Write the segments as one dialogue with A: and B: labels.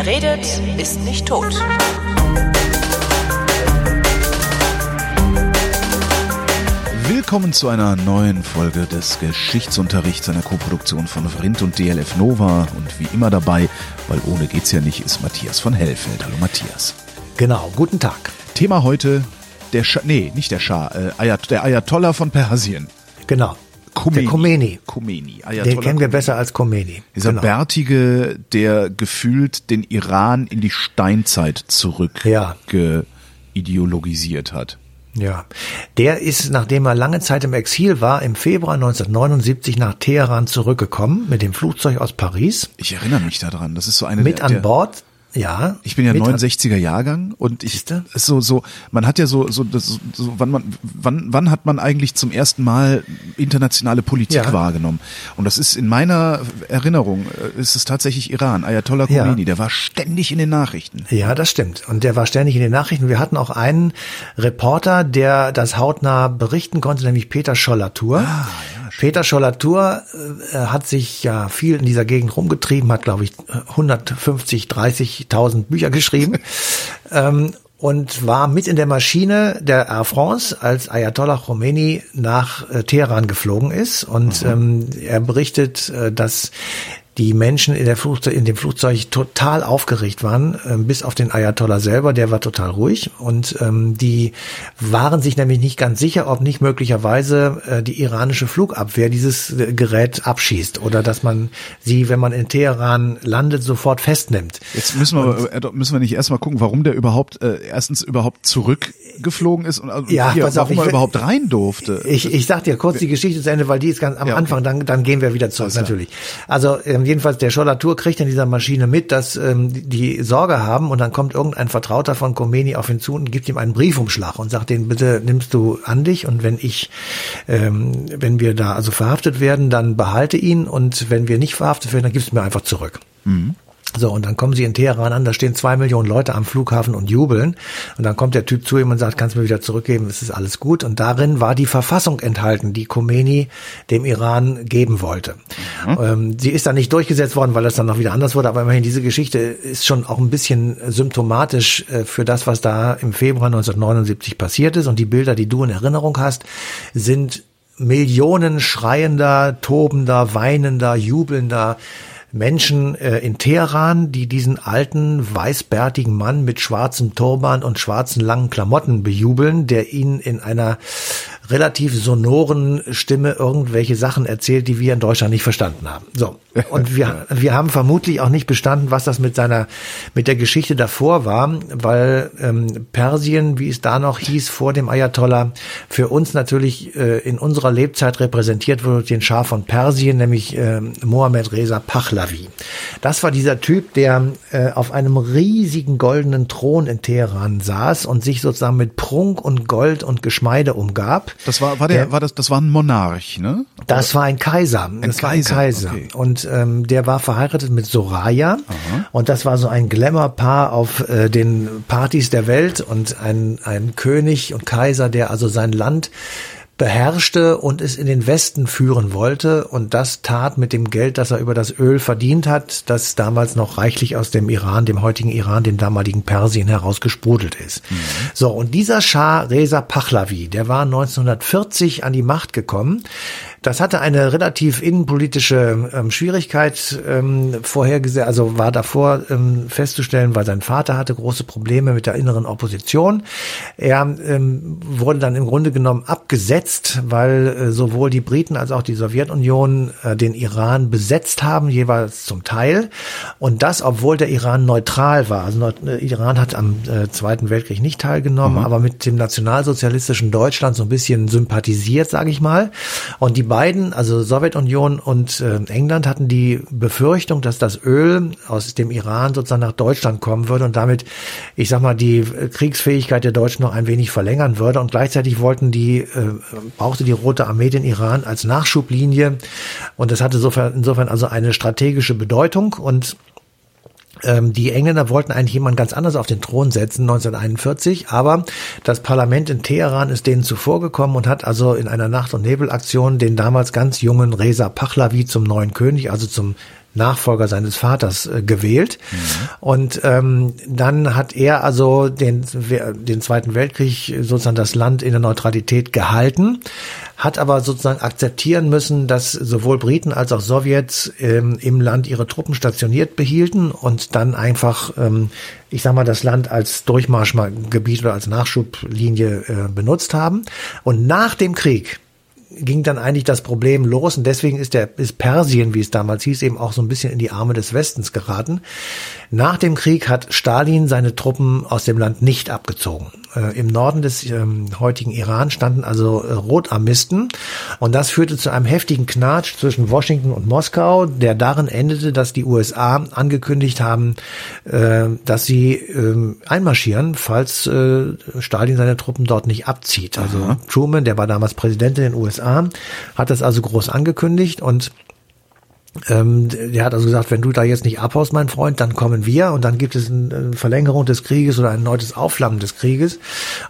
A: Wer redet, ist nicht tot.
B: Willkommen zu einer neuen Folge des Geschichtsunterrichts einer Koproduktion von Vrindt und DLF Nova. Und wie immer dabei, weil ohne geht's ja nicht, ist Matthias von Hellfeld. Hallo Matthias.
C: Genau, guten Tag.
B: Thema heute, der Schah, nee, nicht der Schah, äh, Ayat, der Ayatollah von Persien.
C: Genau.
B: Khomeini.
C: Der Khomeini.
B: Khomeini.
C: Den kennen wir besser als Khomeini.
B: Dieser
C: genau.
B: Bärtige, der gefühlt den Iran in die Steinzeit zurück
C: Ja.
B: hat.
C: Ja. Der ist, nachdem er lange Zeit im Exil war, im Februar 1979 nach Teheran zurückgekommen mit dem Flugzeug aus Paris.
B: Ich erinnere mich daran. Das ist so eine
C: Mit
B: der,
C: an Bord. Ja.
B: Ich bin ja
C: mit an-
B: 69er Jahrgang und ich
C: Siehste?
B: so so man hat ja so so, das, so wann man wann wann hat man eigentlich zum ersten Mal internationale Politik
C: Ja.
B: wahrgenommen und das ist in meiner Erinnerung äh, ist es tatsächlich Iran Ayatollah
C: Ja.
B: Khomeini der war ständig in den Nachrichten
C: Ja, das stimmt. Und der war ständig in den Nachrichten. Wir hatten auch einen Reporter, der das hautnah berichten konnte, nämlich Peter Schollatur. Peter Schollatur äh, hat sich ja viel in dieser Gegend rumgetrieben, hat, glaube ich, 150, 30.000 Bücher geschrieben. ähm, und war mit in der Maschine der Air France, als Ayatollah Khomeini nach äh, Teheran geflogen ist. Und ähm, er berichtet, äh, dass die Menschen in, der Flugzeug, in dem Flugzeug total aufgeregt waren, ähm, bis auf den Ayatollah selber, der war total ruhig. Und ähm, die waren sich nämlich nicht ganz sicher, ob nicht möglicherweise äh, die iranische Flugabwehr dieses äh, Gerät abschießt oder dass man sie, wenn man in Teheran landet, sofort festnimmt.
B: jetzt müssen wir äh, müssen wir nicht erstmal gucken warum der überhaupt äh, erstens überhaupt zurückgeflogen ist und äh,
C: Ja,
B: hier,
C: auf,
B: warum
C: ich
B: er überhaupt rein durfte
C: Ich, ich sag dir kurz die Geschichte zu Ende, weil die ist ganz am
B: Ja, okay.
C: Anfang, dann, dann gehen wir wieder zurück, natürlich. Also ähm, jedenfalls, der Schollatur kriegt in dieser Maschine mit, dass ähm, die- Sorge haben und dann kommt irgendein Vertrauter von Khomeini auf ihn zu und gibt ihm einen Briefumschlag und sagt den, bitte nimmst du an dich und wenn ich, ähm, wenn wir da also verhaftet werden, dann behalte ihn und wenn wir nicht verhaftet werden, dann gibst du mir einfach zurück. So, und dann kommen sie in Teheran an, da stehen zwei Millionen Leute am Flughafen und jubeln. Und dann kommt der Typ zu ihm und sagt, kannst du mir wieder zurückgeben, es ist alles gut. Und darin war die Verfassung enthalten, die Khomeini dem Iran geben wollte. Ähm, sie ist dann nicht durchgesetzt worden, weil das dann noch wieder anders wurde. Aber immerhin, diese Geschichte ist schon auch ein bisschen symptomatisch äh, für das, was da im Februar 1979 passiert ist. Und die Bilder, die du in Erinnerung hast, sind Millionen schreiender, tobender, weinender, jubelnder Menschen äh, in Teheran, die diesen alten, weißbärtigen Mann mit schwarzem Turban und schwarzen langen Klamotten bejubeln, der ihnen in einer relativ sonoren Stimme irgendwelche Sachen erzählt, die wir in Deutschland nicht verstanden haben. So. Und wir, wir haben vermutlich auch nicht bestanden, was das mit seiner, mit der Geschichte davor war, weil ähm, Persien, wie es da noch hieß, vor dem Ayatollah, für uns natürlich äh, in unserer Lebzeit repräsentiert wurde durch den Schah von Persien, nämlich ähm, Mohammed Reza Pahlavi. Das war dieser Typ, der äh, auf einem riesigen goldenen Thron in Teheran saß und sich sozusagen mit Prunk und Gold und Geschmeide umgab.
B: Das war war der,
C: Der-
B: war das das war ein Monarch ne
C: Das war ein Kaiser. Das war ein
B: Kaiser,
C: Kaiser.
B: okay.
C: Und ähm, der war verheiratet mit Soraya. Und das war so ein Glamour-Paar auf äh, den Partys der Welt und ein, ein König und Kaiser, der also sein Land beherrschte und es in den Westen führen wollte und das tat mit dem Geld, das er über das Öl verdient hat, das damals noch reichlich aus dem Iran, dem heutigen Iran, dem damaligen Persien heraus gesprudelt ist. So, und dieser Schah Reza Pahlavi, der war 1940 an die Macht gekommen. Das hatte eine relativ innenpolitische ähm, Schwierigkeit ähm, vorhergesehen, also war davor ähm, festzustellen, weil sein Vater hatte große Probleme mit der inneren Opposition. Er ähm, wurde dann im Grunde genommen abgesetzt, weil äh, sowohl die Briten als auch die Sowjetunion äh, den Iran besetzt haben, jeweils zum Teil. Und das, obwohl der Iran neutral war. Also äh, Iran hat am äh, Zweiten Weltkrieg nicht teilgenommen, aber mit dem nationalsozialistischen Deutschland so ein bisschen sympathisiert, sage ich mal. Und die beiden, also Sowjetunion und äh, England, hatten die Befürchtung, dass das Öl aus dem Iran sozusagen nach Deutschland kommen würde und damit, ich sag mal, die äh, Kriegsfähigkeit der Deutschen noch ein wenig verlängern würde. Und gleichzeitig wollten die, äh, brauchte die Rote Armee den Iran als Nachschublinie. Und das hatte insofern, insofern also eine strategische Bedeutung. Und die Engländer wollten eigentlich jemand ganz anders auf den Thron setzen, 1941, aber das Parlament in Teheran ist denen zuvorgekommen und hat also in einer Nacht- und Nebelaktion den damals ganz jungen Reza Pahlavi zum neuen König, also zum Nachfolger seines Vaters äh, gewählt. Mhm. Und ähm, dann hat er also den, den Zweiten Weltkrieg sozusagen das Land in der Neutralität gehalten, hat aber sozusagen akzeptieren müssen, dass sowohl Briten als auch Sowjets ähm, im Land ihre Truppen stationiert behielten und dann einfach, ähm, ich sag mal, das Land als Durchmarschgebiet oder als Nachschublinie äh, benutzt haben. Und nach dem Krieg, ging dann eigentlich das Problem los und deswegen ist der ist Persien, wie es damals hieß, eben auch so ein bisschen in die Arme des Westens geraten. Nach dem Krieg hat Stalin seine Truppen aus dem Land nicht abgezogen. Äh, Im Norden des ähm, heutigen Iran standen also äh, Rotarmisten und das führte zu einem heftigen Knatsch zwischen Washington und Moskau, der darin endete, dass die USA angekündigt haben, äh, dass sie äh, einmarschieren, falls äh, Stalin seine Truppen dort nicht abzieht. Also Aha. Truman, der war damals Präsident in den USA, hat das also groß angekündigt und ähm, der hat also gesagt, wenn du da jetzt nicht abhaust, mein Freund, dann kommen wir und dann gibt es eine Verlängerung des Krieges oder ein neues Aufflammen des Krieges.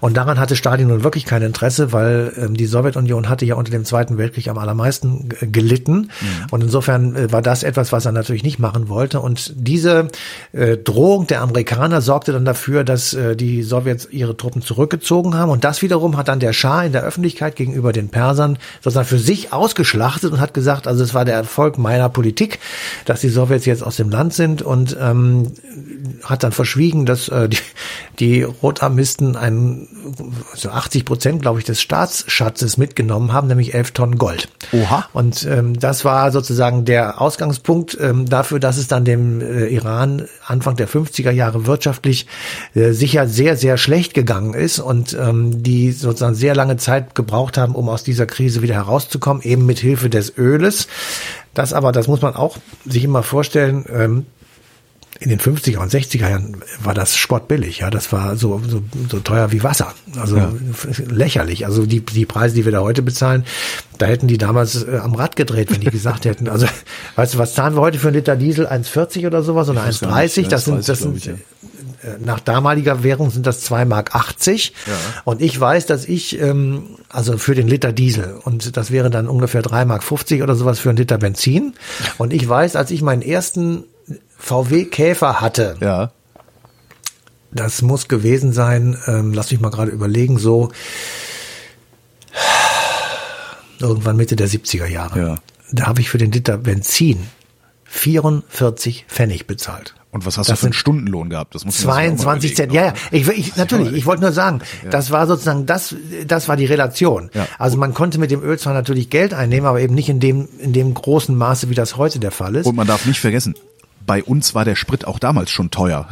C: Und daran hatte Stalin nun wirklich kein Interesse, weil ähm, die Sowjetunion hatte ja unter dem Zweiten Weltkrieg am allermeisten gelitten. Mhm. Und insofern äh, war das etwas, was er natürlich nicht machen wollte. Und diese äh, Drohung der Amerikaner sorgte dann dafür, dass äh, die Sowjets ihre Truppen zurückgezogen haben. Und das wiederum hat dann der Schah in der Öffentlichkeit gegenüber den Persern sozusagen für sich ausgeschlachtet und hat gesagt, also es war der Erfolg meiner Politik, dass die Sowjets jetzt aus dem Land sind und ähm, hat dann verschwiegen, dass äh, die, die Rotarmisten einen, so 80 Prozent, glaube ich, des Staatsschatzes mitgenommen haben, nämlich 11 Tonnen Gold. Oha. Und ähm, das war sozusagen der Ausgangspunkt ähm, dafür, dass es dann dem äh, Iran Anfang der 50er Jahre wirtschaftlich äh, sicher sehr, sehr schlecht gegangen ist und ähm, die sozusagen sehr lange Zeit gebraucht haben, um aus dieser Krise wieder herauszukommen, eben mit Hilfe des Öles. Das aber, das muss man auch sich immer vorstellen, ähm, in den 50er und 60er Jahren war das sportbillig, ja, das war so, so, so teuer wie Wasser, also ja. lächerlich. Also die, die Preise, die wir da heute bezahlen, da hätten die damals äh, am Rad gedreht, wenn die gesagt hätten, also weißt du, was zahlen wir heute für einen Liter Diesel? 1,40 oder sowas oder 1,30? Das sind, das sind, ich, ja. Äh, nach damaliger Währung sind das 2 Mark 80. Ja. Und ich weiß, dass ich, ähm, also für den Liter Diesel, und das wäre dann ungefähr 3 Mark 50 oder sowas für einen Liter Benzin. Und ich weiß, als ich meinen ersten VW Käfer hatte. Ja. Das muss gewesen sein, ähm, lass mich mal gerade überlegen, so irgendwann Mitte der 70er Jahre. Ja. Da habe ich für den Liter Benzin 44 Pfennig bezahlt.
B: Und was hast das du für einen Stundenlohn gehabt?
C: Das muss 22 Cent. Ja, ja. Ich, ich, natürlich. Ich wollte nur sagen, ja. das war sozusagen das, das war die Relation. Ja. Also man konnte mit dem Öl zwar natürlich Geld einnehmen, aber eben nicht in dem, in dem großen Maße, wie das heute der Fall ist.
B: Und man darf nicht vergessen, bei uns war der Sprit auch damals schon teuer.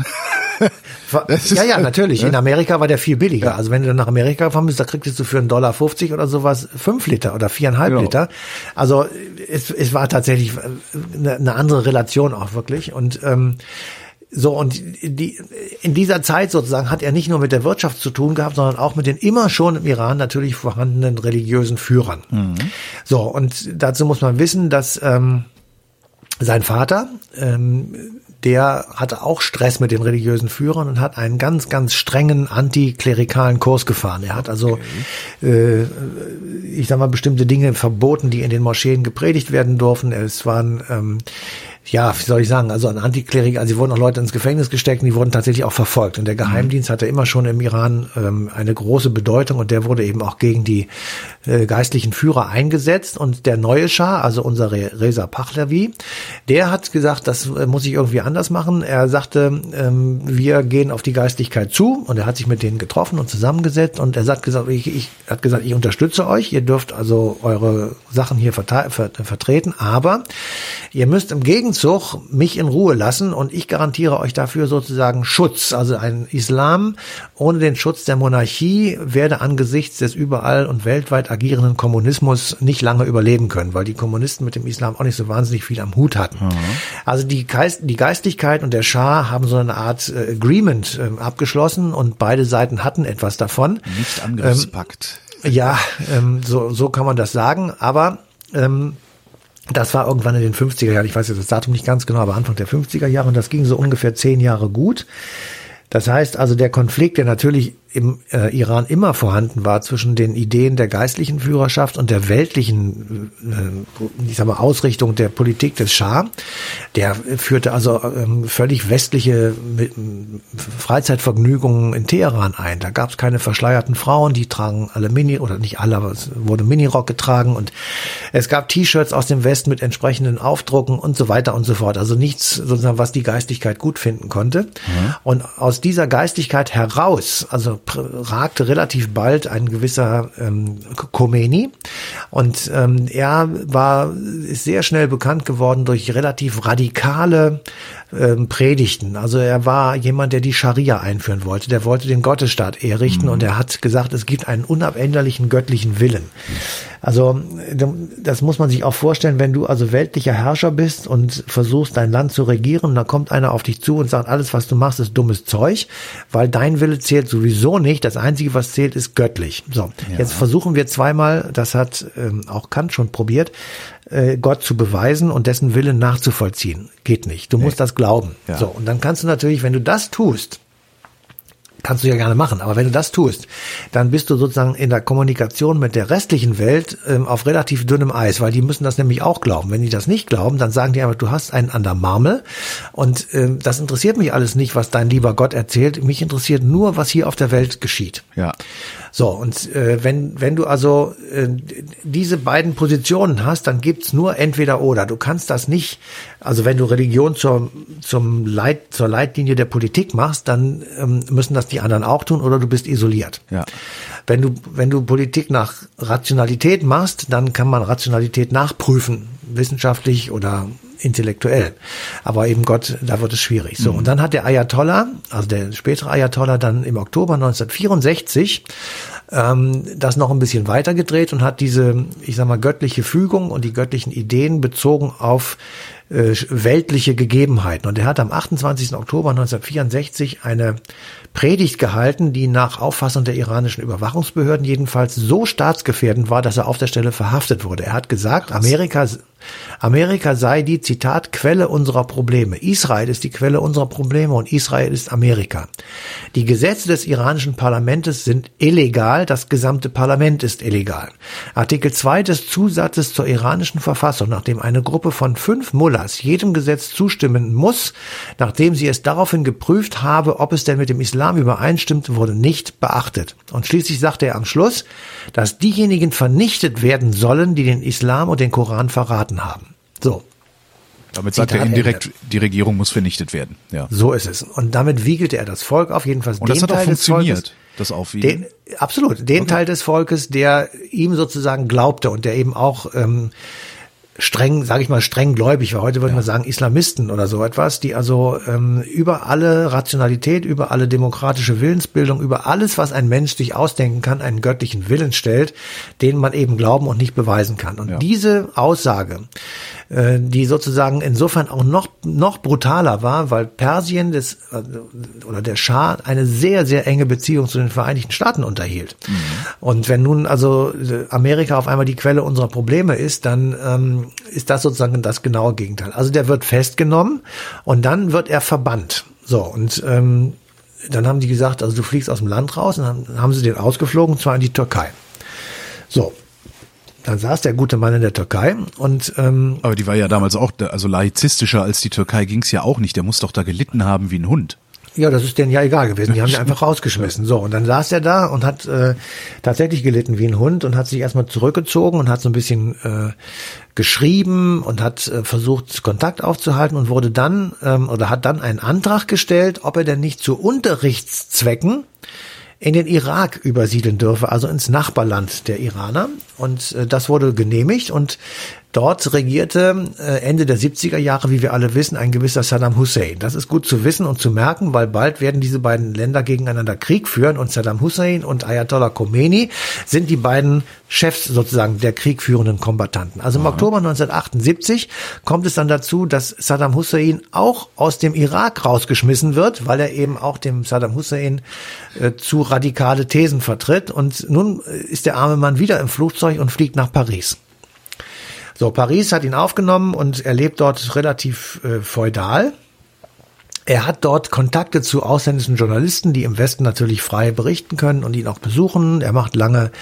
C: Ja, ja, natürlich. In Amerika war der viel billiger. Ja. Also wenn du dann nach Amerika gefahren bist, da kriegst du für einen Dollar 50 oder sowas fünf Liter oder viereinhalb genau. Liter. Also es, es war tatsächlich eine, eine andere Relation auch wirklich. Und ähm, so, und die, in dieser Zeit sozusagen hat er nicht nur mit der Wirtschaft zu tun gehabt, sondern auch mit den immer schon im Iran natürlich vorhandenen religiösen Führern. Mhm. So, und dazu muss man wissen, dass ähm, sein Vater, ähm, der hatte auch Stress mit den religiösen Führern und hat einen ganz, ganz strengen antiklerikalen Kurs gefahren. Er hat also, okay. äh, ich sag mal, bestimmte Dinge verboten, die in den Moscheen gepredigt werden durften. Es waren ähm, ja, wie soll ich sagen, also ein Antiklerik, also sie wurden auch Leute ins Gefängnis gesteckt und die wurden tatsächlich auch verfolgt. Und der Geheimdienst hatte immer schon im Iran ähm, eine große Bedeutung und der wurde eben auch gegen die äh, geistlichen Führer eingesetzt. Und der neue Schah, also unser Reza Pahlavi, der hat gesagt, das äh, muss ich irgendwie anders machen. Er sagte, ähm, wir gehen auf die Geistlichkeit zu und er hat sich mit denen getroffen und zusammengesetzt und er hat gesagt, ich, ich hat gesagt, ich unterstütze euch, ihr dürft also eure Sachen hier vertreten, aber ihr müsst im Gegenzug mich in Ruhe lassen und ich garantiere euch dafür sozusagen Schutz. Also ein Islam ohne den Schutz der Monarchie werde angesichts des überall und weltweit agierenden Kommunismus nicht lange überleben können, weil die Kommunisten mit dem Islam auch nicht so wahnsinnig viel am Hut hatten. Mhm. Also die, Geist, die Geistlichkeit und der Schah haben so eine Art äh, Agreement äh, abgeschlossen und beide Seiten hatten etwas davon.
B: Nicht Angriffspakt.
C: Ähm, ja, ähm, so, so kann man das sagen, aber ähm, das war irgendwann in den 50er Jahren, ich weiß jetzt das Datum nicht ganz genau, aber Anfang der 50er Jahre und das ging so ungefähr zehn Jahre gut. Das heißt also, der Konflikt, der natürlich im äh, Iran immer vorhanden war zwischen den Ideen der geistlichen Führerschaft und der weltlichen, äh, ich sag mal, Ausrichtung der Politik des Schah. Der führte also ähm, völlig westliche Freizeitvergnügungen in Teheran ein. Da gab es keine verschleierten Frauen, die tragen alle Mini, oder nicht alle, aber es wurde Minirock getragen und es gab T-Shirts aus dem Westen mit entsprechenden Aufdrucken und so weiter und so fort. Also nichts sozusagen, was die Geistigkeit gut finden konnte. Mhm. Und aus dieser Geistigkeit heraus, also ragte relativ bald ein gewisser ähm, Khomeini und ähm, er war ist sehr schnell bekannt geworden durch relativ radikale ähm, Predigten. Also er war jemand, der die Scharia einführen wollte. Der wollte den Gottesstaat errichten mhm. und er hat gesagt, es gibt einen unabänderlichen göttlichen Willen. Also das muss man sich auch vorstellen, wenn du also weltlicher Herrscher bist und versuchst dein Land zu regieren, dann kommt einer auf dich zu und sagt, alles was du machst ist dummes Zeug, weil dein Wille zählt sowieso nicht. Das Einzige, was zählt, ist göttlich. So, ja. jetzt versuchen wir zweimal, das hat ähm, auch Kant schon probiert, äh, Gott zu beweisen und dessen Willen nachzuvollziehen. Geht nicht. Du nee. musst das glauben. Ja. So, und dann kannst du natürlich, wenn du das tust, kannst du ja gerne machen, aber wenn du das tust, dann bist du sozusagen in der Kommunikation mit der restlichen Welt ähm, auf relativ dünnem Eis, weil die müssen das nämlich auch glauben. Wenn die das nicht glauben, dann sagen die einfach, du hast einen an der Marmel und ähm, das interessiert mich alles nicht, was dein lieber Gott erzählt. Mich interessiert nur, was hier auf der Welt geschieht.
B: Ja.
C: So, und äh, wenn, wenn du also äh, diese beiden Positionen hast, dann gibt's nur entweder oder. Du kannst das nicht, also wenn du Religion zur, zum Leit, zur Leitlinie der Politik machst, dann ähm, müssen das die anderen auch tun oder du bist isoliert.
B: Ja.
C: Wenn du, wenn du Politik nach Rationalität machst, dann kann man Rationalität nachprüfen, wissenschaftlich oder intellektuell. Aber eben Gott, da wird es schwierig. So, mhm. und dann hat der Ayatollah, also der spätere Ayatollah, dann im Oktober 1964 ähm, das noch ein bisschen weitergedreht und hat diese, ich sag mal, göttliche Fügung und die göttlichen Ideen bezogen auf äh, weltliche Gegebenheiten. Und er hat am 28. Oktober 1964 eine Predigt gehalten, die nach Auffassung der iranischen Überwachungsbehörden jedenfalls so staatsgefährdend war, dass er auf der Stelle verhaftet wurde. Er hat gesagt, Amerika Amerika sei die, Zitat, Quelle unserer Probleme. Israel ist die Quelle unserer Probleme und Israel ist Amerika. Die Gesetze des iranischen Parlaments sind illegal, das gesamte Parlament ist illegal. Artikel 2 des Zusatzes zur iranischen Verfassung, nachdem eine Gruppe von fünf Mullahs jedem Gesetz zustimmen muss, nachdem sie es daraufhin geprüft habe, ob es denn mit dem Islam übereinstimmt, wurde nicht beachtet. Und schließlich sagte er am Schluss, dass diejenigen vernichtet werden sollen, die den Islam und den Koran verraten haben. So.
B: Damit sagt er indirekt, Ende. die Regierung muss vernichtet werden. Ja.
C: So ist es. Und damit wiegelte er das Volk auf jeden Fall.
B: Und das hat Teil auch funktioniert. Das Aufwiegeln?
C: Den, absolut. Den okay. Teil des Volkes, der ihm sozusagen glaubte und der eben auch ähm, streng, sage ich mal, streng gläubig war. Heute würde ja. man sagen Islamisten oder so etwas, die also ähm, über alle Rationalität, über alle demokratische Willensbildung, über alles, was ein Mensch sich ausdenken kann, einen göttlichen Willen stellt, den man eben glauben und nicht beweisen kann. Und ja. diese Aussage, äh, die sozusagen insofern auch noch noch brutaler war, weil Persien des äh, oder der Schah eine sehr sehr enge Beziehung zu den Vereinigten Staaten unterhielt. Mhm. Und wenn nun also Amerika auf einmal die Quelle unserer Probleme ist, dann ähm, ist das sozusagen das genaue Gegenteil. Also der wird festgenommen und dann wird er verbannt. So, und ähm, dann haben die gesagt, also du fliegst aus dem Land raus und dann haben sie den ausgeflogen, und zwar in die Türkei. So, dann saß der gute Mann in der Türkei und ähm,
B: aber die war ja damals auch also laizistischer als die Türkei ging's ja auch nicht. Der muss doch da gelitten haben wie ein Hund.
C: Ja, das ist denen ja egal gewesen. Die haben ihn einfach rausgeschmissen. So, und dann saß er da und hat äh, tatsächlich gelitten wie ein Hund und hat sich erstmal zurückgezogen und hat so ein bisschen äh, geschrieben und hat äh, versucht, Kontakt aufzuhalten und wurde dann ähm, oder hat dann einen Antrag gestellt, ob er denn nicht zu Unterrichtszwecken in den Irak übersiedeln dürfe, also ins Nachbarland der Iraner. Und äh, das wurde genehmigt und Dort regierte äh, Ende der 70er Jahre, wie wir alle wissen, ein gewisser Saddam Hussein. Das ist gut zu wissen und zu merken, weil bald werden diese beiden Länder gegeneinander Krieg führen und Saddam Hussein und Ayatollah Khomeini sind die beiden Chefs sozusagen der kriegführenden Kombattanten. Also im Aha. Oktober 1978 kommt es dann dazu, dass Saddam Hussein auch aus dem Irak rausgeschmissen wird, weil er eben auch dem Saddam Hussein äh, zu radikale Thesen vertritt. Und nun äh, ist der arme Mann wieder im Flugzeug und fliegt nach Paris. So, Paris hat ihn aufgenommen und er lebt dort relativ äh, feudal. Er hat dort Kontakte zu ausländischen Journalisten, die im Westen natürlich frei berichten können und ihn auch besuchen. Er macht lange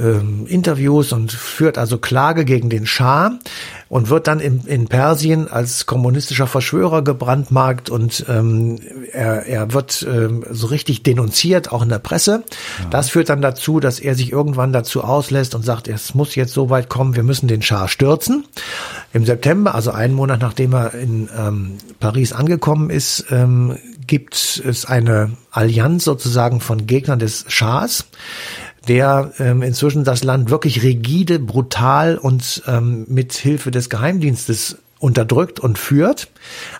C: ähm, Interviews und führt also Klage gegen den Schah und wird dann in, in Persien als kommunistischer Verschwörer gebrandmarkt und ähm, er, er wird ähm, so richtig denunziert, auch in der Presse. Ja. Das führt dann dazu, dass er sich irgendwann dazu auslässt und sagt, es muss jetzt so weit kommen, wir müssen den Schah stürzen. Im September, also einen Monat nachdem er in ähm, Paris angekommen ist, ähm, gibt es eine Allianz sozusagen von Gegnern des Schahs der ähm, inzwischen das Land wirklich rigide, brutal und ähm, mit Hilfe des Geheimdienstes unterdrückt und führt,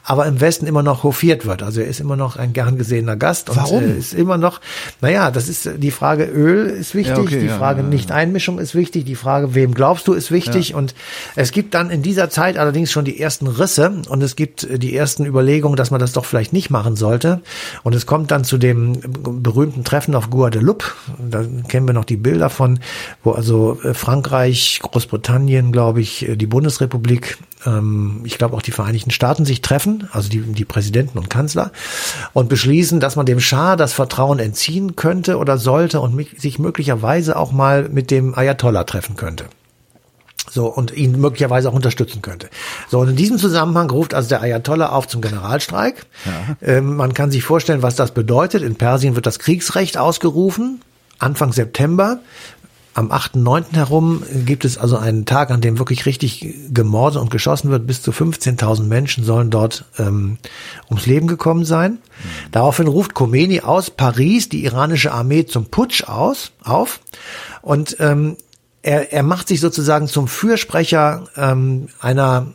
C: aber im Westen immer noch hofiert wird. Also er ist immer noch ein gern gesehener Gast und
B: Warum?
C: Äh, ist immer noch, naja, das ist die Frage Öl ist wichtig,
B: Ja, okay,
C: die
B: ja,
C: Frage
B: ja.
C: Nicht-Einmischung ist wichtig, die Frage, wem glaubst du, ist wichtig und es gibt dann in dieser Zeit allerdings schon die ersten Risse und es gibt äh, die ersten Überlegungen, dass man das doch vielleicht nicht machen sollte und es kommt dann zu dem berühmten Treffen auf Guadeloupe, da kennen wir noch die Bilder von, wo also äh, Frankreich, Großbritannien, glaube ich, äh, die Bundesrepublik ähm, ich glaube auch die Vereinigten Staaten sich treffen, also die, die Präsidenten und Kanzler, und beschließen, dass man dem Schah das Vertrauen entziehen könnte oder sollte und sich möglicherweise auch mal mit dem Ayatollah treffen könnte. So, und ihn möglicherweise auch unterstützen könnte. So, und in diesem Zusammenhang ruft also der Ayatollah auf zum Generalstreik. Ähm, man kann sich vorstellen, was das bedeutet. In Persien wird das Kriegsrecht ausgerufen. Anfang September am 8.9. herum gibt es also einen Tag, an dem wirklich richtig gemordet und geschossen wird. Bis zu 15.000 Menschen sollen dort ähm, ums Leben gekommen sein. Daraufhin ruft Khomeini aus Paris die iranische Armee zum Putsch aus, auf. Und ähm, er, er macht sich sozusagen zum Fürsprecher ähm, einer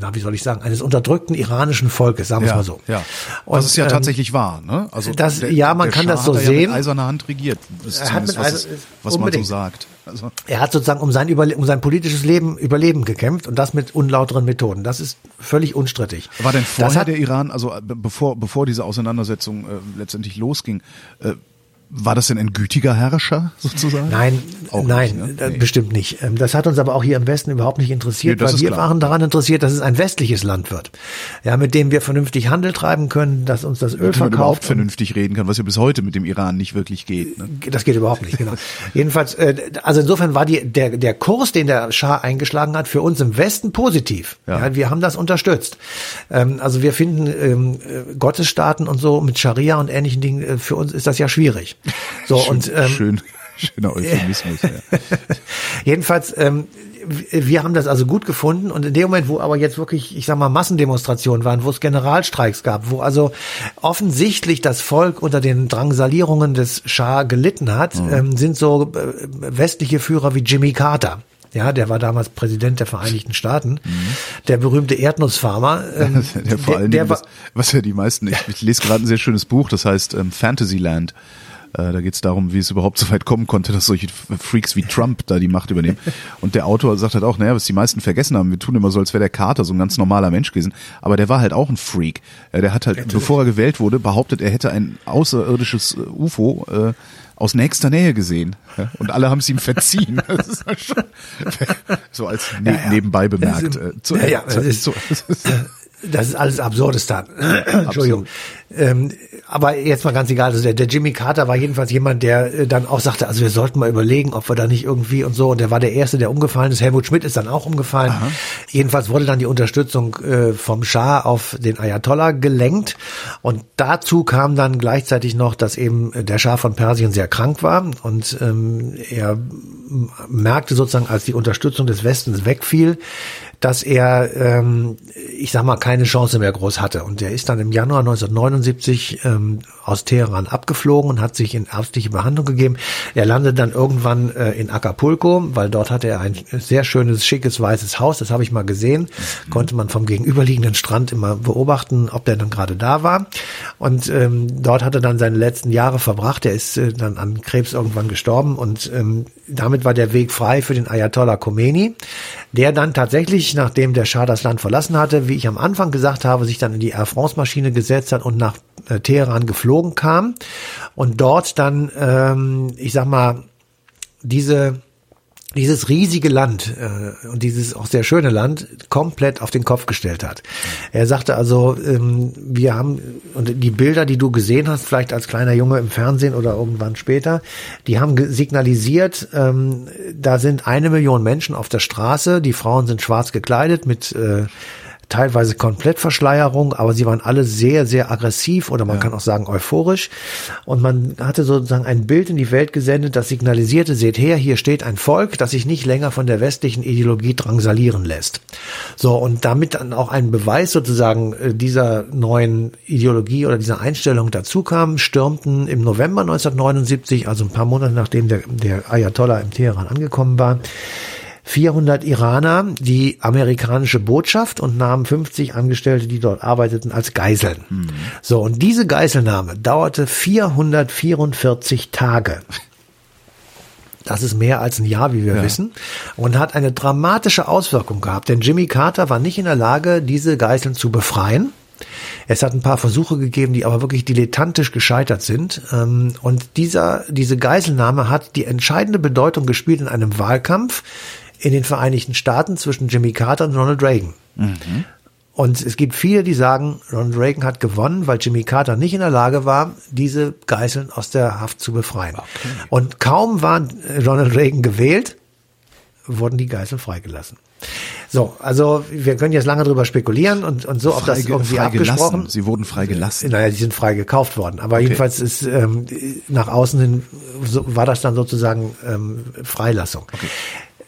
C: na, wie soll ich sagen, eines unterdrückten iranischen Volkes, sagen wir es
B: Ja,
C: mal so.
B: ja.
C: Und,
B: Was es ja
C: ähm,
B: tatsächlich war, ne? Also
C: das- ja, man kann
B: Schah
C: das so
B: hat ja
C: sehen.
B: Mit eiserner Hand regiert. Das ist
C: Er hat mit
B: was, es, was man so sagt. Also,
C: Er hat sozusagen um sein, Überle um sein politisches Leben, Überleben gekämpft und das mit unlauteren Methoden. Das ist völlig unstrittig.
B: war denn
C: Das
B: vorher
C: hat-
B: der Iran, also äh, be- bevor bevor diese Auseinandersetzung äh, letztendlich losging, äh, war das denn ein gütiger Herrscher sozusagen?
C: Nein,
B: Auch
C: nein,
B: nicht, ne?
C: äh,
B: Nee.
C: bestimmt nicht. Ähm, Das hat uns aber auch hier im Westen überhaupt nicht interessiert,
B: Nee,
C: weil wir
B: klar.
C: waren daran interessiert, dass es ein westliches Land wird. Ja, mit dem wir vernünftig Handel treiben können, dass uns das Öl
B: Damit man überhaupt
C: verkauft.
B: vernünftig reden kann, was ja bis heute mit dem Iran nicht wirklich geht. Ne?
C: Das geht überhaupt nicht, genau. Jedenfalls, äh, also insofern war die, der, der Kurs, den der Schah eingeschlagen hat, für uns im Westen positiv.
B: Ja.
C: Ja. wir haben das unterstützt. Ähm, also wir finden ähm, äh, Gottesstaaten und so mit Scharia und ähnlichen Dingen, für uns ist das ja schwierig. So,
B: Schön,
C: und ähm,
B: schön, schöner Euphemismus. ja.
C: Jedenfalls, ähm, wir haben das also gut gefunden und in dem Moment, wo aber jetzt wirklich, ich sag mal, Massendemonstrationen waren, wo es Generalstreiks gab, wo also offensichtlich das Volk unter den Drangsalierungen des Schah gelitten hat, ähm, sind so äh, westliche Führer wie Jimmy Carter. Ja, der war damals Präsident der Vereinigten Staaten, der berühmte Erdnussfarmer. Ähm,
B: Der vor allen
C: der
B: Dingen,
C: war,
B: was, was ja die meisten, ich, ich lese gerade ein sehr schönes Buch, das heißt ähm, Fantasyland. Äh, da geht es darum, wie es überhaupt so weit kommen konnte, dass solche Freaks wie Trump da die Macht übernehmen. Und der Autor sagt halt auch, naja, was die meisten vergessen haben, wir tun immer so, als wäre der Carter so ein ganz normaler Mensch gewesen. Aber der war halt auch ein Freak. Ja, der hat halt, bevor er gewählt wurde, behauptet, er hätte ein außerirdisches äh, UFO äh, aus nächster Nähe gesehen. Ja, und alle haben es ihm verziehen. Das ist halt schon, so als ne
C: Ja, ja.
B: nebenbei bemerkt.
C: Das ist-
B: äh, zu,
C: ja, ja,
B: zu,
C: das ist-
B: zu,
C: Das ist alles Absurdistan. Entschuldigung. Ähm, aber jetzt mal ganz egal. Also der, der Jimmy Carter war jedenfalls jemand, der äh, dann auch sagte, also wir sollten mal überlegen, ob wir da nicht irgendwie und so. Und der war der Erste, der umgefallen ist. Helmut Schmidt ist dann auch umgefallen. Jedenfalls wurde dann die Unterstützung äh, vom Schah auf den Ayatollah gelenkt. Und dazu kam dann gleichzeitig noch, dass eben der Schah von Persien sehr krank war. Und ähm, er merkte sozusagen, als die Unterstützung des Westens wegfiel, dass er, ähm, ich sag mal, keine Chance mehr groß hatte. Und er ist dann im Januar 1979 ähm, aus Teheran abgeflogen und hat sich in ärztliche Behandlung gegeben. Er landet dann irgendwann äh, in Acapulco, weil dort hatte er ein sehr schönes, schickes, weißes Haus. Das habe ich mal gesehen. Konnte man vom gegenüberliegenden Strand immer beobachten, ob der dann gerade da war. Und ähm, dort hat er dann seine letzten Jahre verbracht. Er ist äh, dann an Krebs irgendwann gestorben und ähm, damit war der Weg frei für den Ayatollah Khomeini, der dann tatsächlich, nachdem der Schah das Land verlassen hatte, wie ich am Anfang gesagt habe, sich dann in die Air France Maschine gesetzt hat und nach äh, Teheran geflogen kam und dort dann, ähm, ich sag mal, diese dieses riesige Land äh, und dieses auch sehr schöne Land komplett auf den Kopf gestellt hat. Er sagte also, ähm, wir haben und die Bilder, die du gesehen hast, vielleicht als kleiner Junge im Fernsehen oder irgendwann später, die haben signalisiert, ähm, da sind eine Million Menschen auf der Straße, die Frauen sind schwarz gekleidet mit äh, teilweise Komplettverschleierung, aber sie waren alle sehr, sehr aggressiv oder man ja. kann auch sagen euphorisch. Und man hatte sozusagen ein Bild in die Welt gesendet, das signalisierte, seht her, hier steht ein Volk, das sich nicht länger von der westlichen Ideologie drangsalieren lässt. So, und damit dann auch ein Beweis sozusagen äh, dieser neuen Ideologie oder dieser Einstellung dazu kam, stürmten im November 1979, also ein paar Monate nachdem der, der Ayatollah im Teheran angekommen war, 400 Iraner die amerikanische Botschaft und nahmen 50 Angestellte, die dort arbeiteten, als Geiseln. Mhm. So, und diese Geiselnahme dauerte 444 Tage. Das ist mehr als ein Jahr, wie wir ja. wissen. Und hat eine dramatische Auswirkung gehabt. Denn Jimmy Carter war nicht in der Lage, diese Geiseln zu befreien. Es hat ein paar Versuche gegeben, die aber wirklich dilettantisch gescheitert sind. Ähm, und dieser, diese Geiselnahme hat die entscheidende Bedeutung gespielt in einem Wahlkampf, in den Vereinigten Staaten zwischen Jimmy Carter und Ronald Reagan. Mhm. Und es gibt viele, die sagen, Ronald Reagan hat gewonnen, weil Jimmy Carter nicht in der Lage war, diese Geiseln aus der Haft zu befreien. Okay. Und kaum war Ronald Reagan gewählt, wurden die Geiseln freigelassen. So, also wir können jetzt lange drüber spekulieren und, und so, ob das irgendwie abgesprochen.
B: Sie wurden freigelassen.
C: Naja, die sind frei gekauft worden. Aber okay. jedenfalls ist ähm, nach außen hin so, war das dann sozusagen ähm, Freilassung. Okay.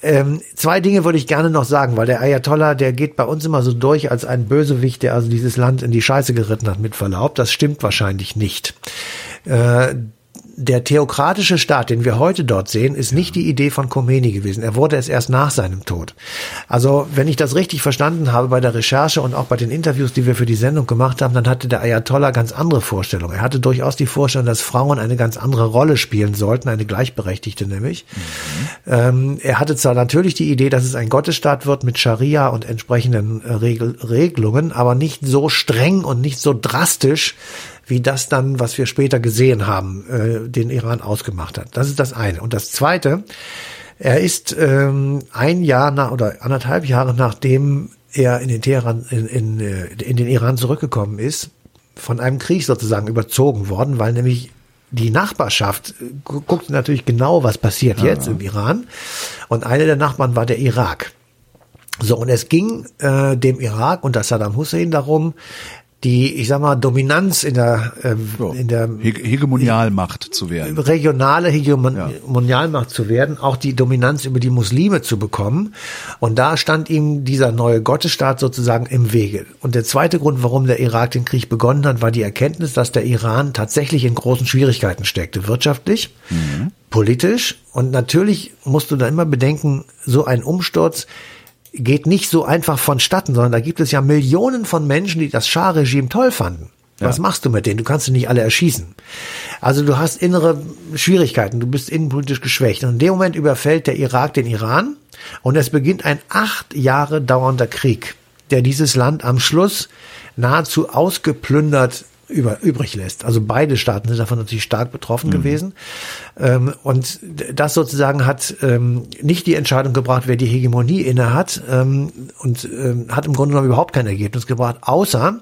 C: Ähm, zwei Dinge würde ich gerne noch sagen, weil der Ayatollah, der geht bei uns immer so durch als ein Bösewicht, der also dieses Land in die Scheiße geritten hat, mit Verlaub. Das stimmt wahrscheinlich nicht. Äh, der theokratische Staat, den wir heute dort sehen, ist nicht die Idee von Khomeini gewesen. Er wurde es erst nach seinem Tod. Also, wenn ich das richtig verstanden habe bei der Recherche und auch bei den Interviews, die wir für die Sendung gemacht haben, dann hatte der Ayatollah ganz andere Vorstellungen. Er hatte durchaus die Vorstellung, dass Frauen eine ganz andere Rolle spielen sollten, eine gleichberechtigte nämlich. Mhm. Ähm, er hatte zwar natürlich die Idee, dass es ein Gottesstaat wird mit Scharia und entsprechenden äh, Regel Regelungen, aber nicht so streng und nicht so drastisch, wie das dann, was wir später gesehen haben, äh, den Iran ausgemacht hat. Das ist das eine. Und das zweite, er ist ähm, ein Jahr nach oder anderthalb Jahre nachdem er in den Teheran, in, in, äh, in den Iran zurückgekommen ist, von einem Krieg sozusagen überzogen worden, weil nämlich die Nachbarschaft äh, guckt natürlich genau, was passiert ja, jetzt ja. im Iran. Und einer der Nachbarn war der Irak. So, und es ging äh, dem Irak und das Saddam Hussein darum, die, ich sag mal, Dominanz in der, ähm,
B: ja, in der Hegemonialmacht zu werden.
C: Regionale Hegemonialmacht ja. zu werden, auch die Dominanz über die Muslime zu bekommen. Und da stand ihm dieser neue Gottesstaat sozusagen im Wege. Und der zweite Grund, warum der Irak den Krieg begonnen hat, war die Erkenntnis, dass der Iran tatsächlich in großen Schwierigkeiten steckte, wirtschaftlich, mhm. politisch. Und natürlich musst du da immer bedenken, so ein Umsturz geht nicht so einfach vonstatten, sondern da gibt es ja Millionen von Menschen, die das Schah-Regime toll fanden. Was ja. machst du mit denen? Du kannst sie nicht alle erschießen. Also du hast innere Schwierigkeiten, du bist innenpolitisch geschwächt. Und in dem Moment überfällt der Irak den Iran und es beginnt ein acht Jahre dauernder Krieg, der dieses Land am Schluss nahezu ausgeplündert über, übrig lässt. Also beide Staaten sind davon natürlich stark betroffen mhm. gewesen. Ähm, und das sozusagen hat ähm, nicht die Entscheidung gebracht, wer die Hegemonie inne hat ähm, und ähm, hat im Grunde genommen überhaupt kein Ergebnis gebracht, außer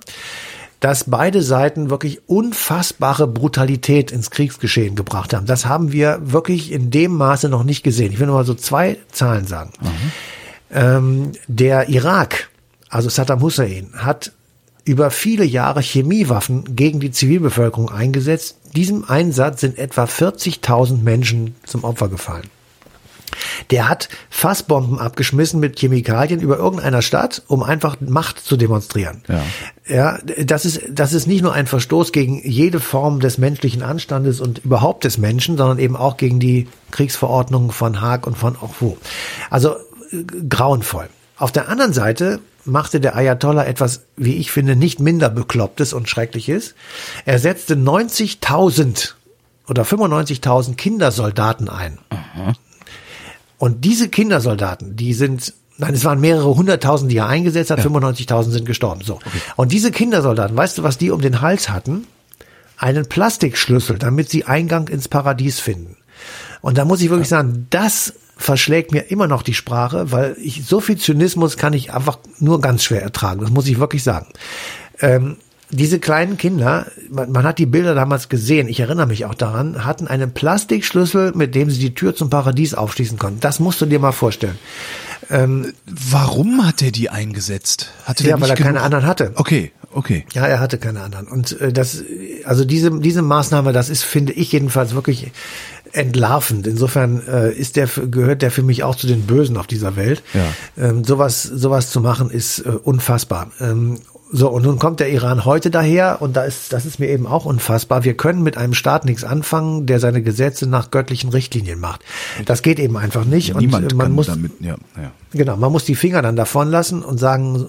C: dass beide Seiten wirklich unfassbare Brutalität ins Kriegsgeschehen gebracht haben. Das haben wir wirklich in dem Maße noch nicht gesehen. Ich will nur mal so zwei Zahlen sagen. Mhm. Ähm, der Irak, also Saddam Hussein, hat über viele Jahre Chemiewaffen gegen die Zivilbevölkerung eingesetzt. Diesem Einsatz sind etwa 40.000 Menschen zum Opfer gefallen. Der hat Fassbomben abgeschmissen mit Chemikalien über irgendeiner Stadt, um einfach Macht zu demonstrieren. Ja. ja, das ist, das ist nicht nur ein Verstoß gegen jede Form des menschlichen Anstandes und überhaupt des Menschen, sondern eben auch gegen die Kriegsverordnungen von Haag und von Orfu. Also äh, grauenvoll. Auf der anderen Seite machte der Ayatollah etwas, wie ich finde, nicht minder beklopptes und schreckliches. Er setzte 90.000 oder 95.000 Kindersoldaten ein. Aha. Und diese Kindersoldaten, die sind Nein, es waren mehrere hunderttausend, die er eingesetzt hat, ja. 95.000 sind gestorben. So. Okay. Und diese Kindersoldaten, weißt du, was die um den Hals hatten? Einen Plastikschlüssel, damit sie Eingang ins Paradies finden. Und da muss ich wirklich sagen, das verschlägt mir immer noch die Sprache, weil ich so viel Zynismus kann ich einfach nur ganz schwer ertragen. Das muss ich wirklich sagen. Ähm, diese kleinen Kinder, man, man, hat die Bilder damals gesehen, ich erinnere mich auch daran, hatten einen Plastikschlüssel, mit dem sie die Tür zum Paradies aufschließen konnten. Das musst du dir mal vorstellen.
B: Ähm, Warum hat er die eingesetzt?
C: Hatte ja, weil er genug? keine anderen hatte.
B: Okay, okay.
C: Ja, er hatte keine anderen. Und äh, das, also diese, diese Maßnahme, das ist, finde ich jedenfalls wirklich entlarvend. Insofern äh, ist der gehört der für mich auch zu den Bösen auf dieser Welt. Ja. Ähm, sowas sowas zu machen ist äh, unfassbar. Ähm, so, und nun kommt der Iran heute daher und da ist, das ist mir eben auch unfassbar. Wir können mit einem Staat nichts anfangen, der seine Gesetze nach göttlichen Richtlinien macht. Das geht eben einfach nicht.
B: Niemand
C: und man muss,
B: damit, ja, ja.
C: Genau, man muss die Finger dann davon lassen und sagen,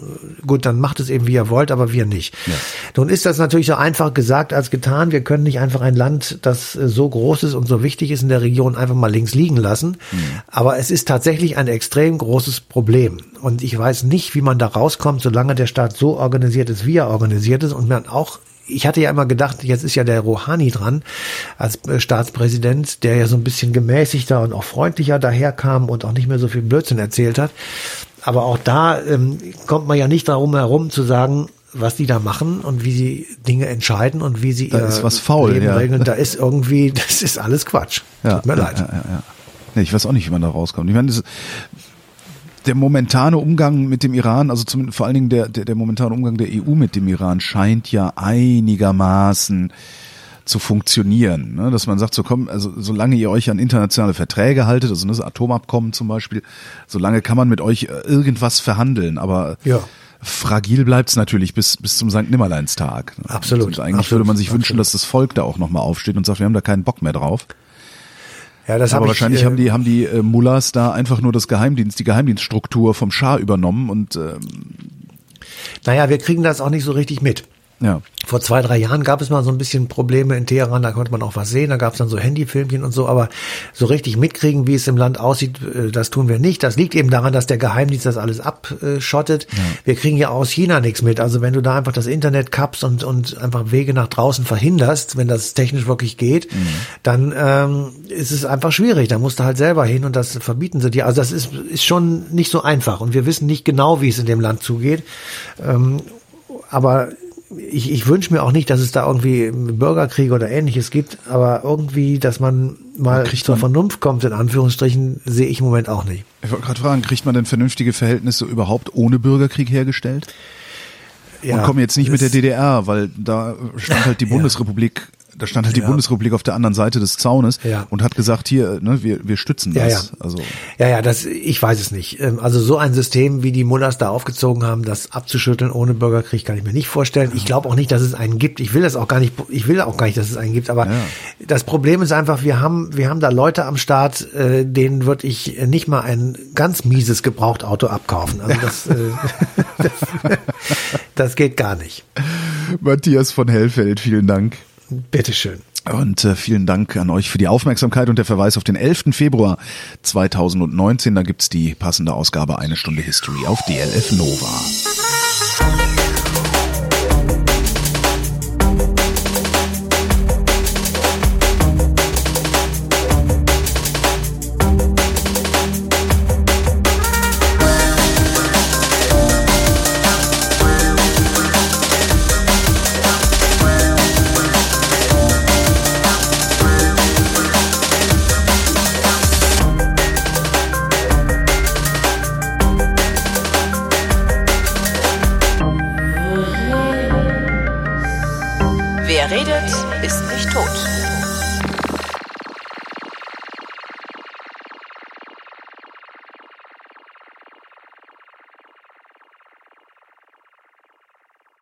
C: gut, dann macht es eben wie ihr wollt, aber wir nicht. Ja. Nun ist das natürlich so einfach gesagt als getan. Wir können nicht einfach ein Land, das so groß ist und so wichtig ist in der Region, einfach mal links liegen lassen. Mhm. Aber es ist tatsächlich ein extrem großes Problem. Und ich weiß nicht, wie man da rauskommt, solange der Staat so organisiert ist, wie er organisiert ist und man auch ich hatte ja immer gedacht, jetzt ist ja der Rouhani dran als äh, Staatspräsident, der ja so ein bisschen gemäßigter und auch freundlicher daherkam und auch nicht mehr so viel Blödsinn erzählt hat. Aber auch da ähm, kommt man ja nicht darum herum zu sagen, was die da machen und wie sie Dinge entscheiden und wie sie
B: da ihr ist was faul, Leben ja. regeln.
C: Da ist irgendwie, das ist alles Quatsch.
B: Ja, Tut mir ja, leid. Ja, ja, ja. Ich weiß auch nicht, wie man da rauskommt. Ich meine, das, der momentane Umgang mit dem Iran, also zum, vor allen Dingen der, der, der momentane Umgang der EU mit dem Iran scheint ja einigermaßen zu funktionieren, ne? dass man sagt, so komm, also solange ihr euch an internationale Verträge haltet, also das Atomabkommen zum Beispiel, solange kann man mit euch äh, irgendwas verhandeln, aber ja. fragil bleibt's natürlich bis bis zum St. Nimmerleinstag.
C: Ne? Absolut.
B: Und eigentlich
C: absolut,
B: würde man sich absolut. wünschen, dass das Volk da auch nochmal aufsteht und sagt, wir haben da keinen Bock mehr drauf.
C: Ja, das
B: aber
C: hab
B: wahrscheinlich
C: ich, äh,
B: haben die haben die äh, Mullahs da einfach nur das Geheimdienst, die Geheimdienststruktur vom Schah übernommen und ähm,
C: naja, wir kriegen das auch nicht so richtig mit.
B: Ja.
C: Vor zwei, drei Jahren gab es mal so ein bisschen Probleme in Teheran, da konnte man auch was sehen, da gab es dann so Handyfilmchen und so, aber so richtig mitkriegen, wie es im Land aussieht, äh, das tun wir nicht. Das liegt eben daran, dass der Geheimdienst das alles abschottet. Ja. Wir kriegen ja aus China nichts mit. Also wenn du da einfach das Internet kappst und, und einfach Wege nach draußen verhinderst, wenn das technisch wirklich geht, mhm. dann ähm, ist es einfach schwierig. Da musst du halt selber hin und das verbieten sie dir. Also das ist, ist schon nicht so einfach und wir wissen nicht genau, wie es in dem Land zugeht. Ähm, aber ich, ich wünsche mir auch nicht, dass es da irgendwie Bürgerkriege oder ähnliches gibt, aber irgendwie, dass man mal zur man, Vernunft kommt, in Anführungsstrichen, sehe ich im Moment auch nicht.
B: Ich wollte gerade fragen, kriegt man denn vernünftige Verhältnisse überhaupt ohne Bürgerkrieg hergestellt? Ja, und kommen jetzt nicht mit der DDR, weil da stand halt die Bundesrepublik da stand halt die Bundesrepublik auf der anderen Seite des Zaunes
C: ja.
B: und hat gesagt, hier, ne, wir, wir stützen das.
C: Ja, ja. Also. ja, ja, das, ich weiß es nicht. Ähm, also so ein System, wie die Mullahs da aufgezogen haben, das abzuschütteln ohne Bürgerkrieg, kann ich mir nicht vorstellen. Ich glaube auch nicht, dass es einen gibt. Ich will das auch gar nicht, ich will auch gar nicht, dass es einen gibt. Aber das Problem ist einfach, wir haben, wir haben da Leute am Start, äh, denen würde ich nicht mal ein ganz mieses Gebrauchtauto abkaufen. Also das, äh, das, das geht gar nicht.
B: Matthias von Hellfeld, vielen Dank.
C: Bitteschön.
B: Und äh, vielen Dank an euch für die Aufmerksamkeit und der Verweis auf den 11. Februar 2019. Da gibt's die passende Ausgabe Eine Stunde History auf DLF Nova.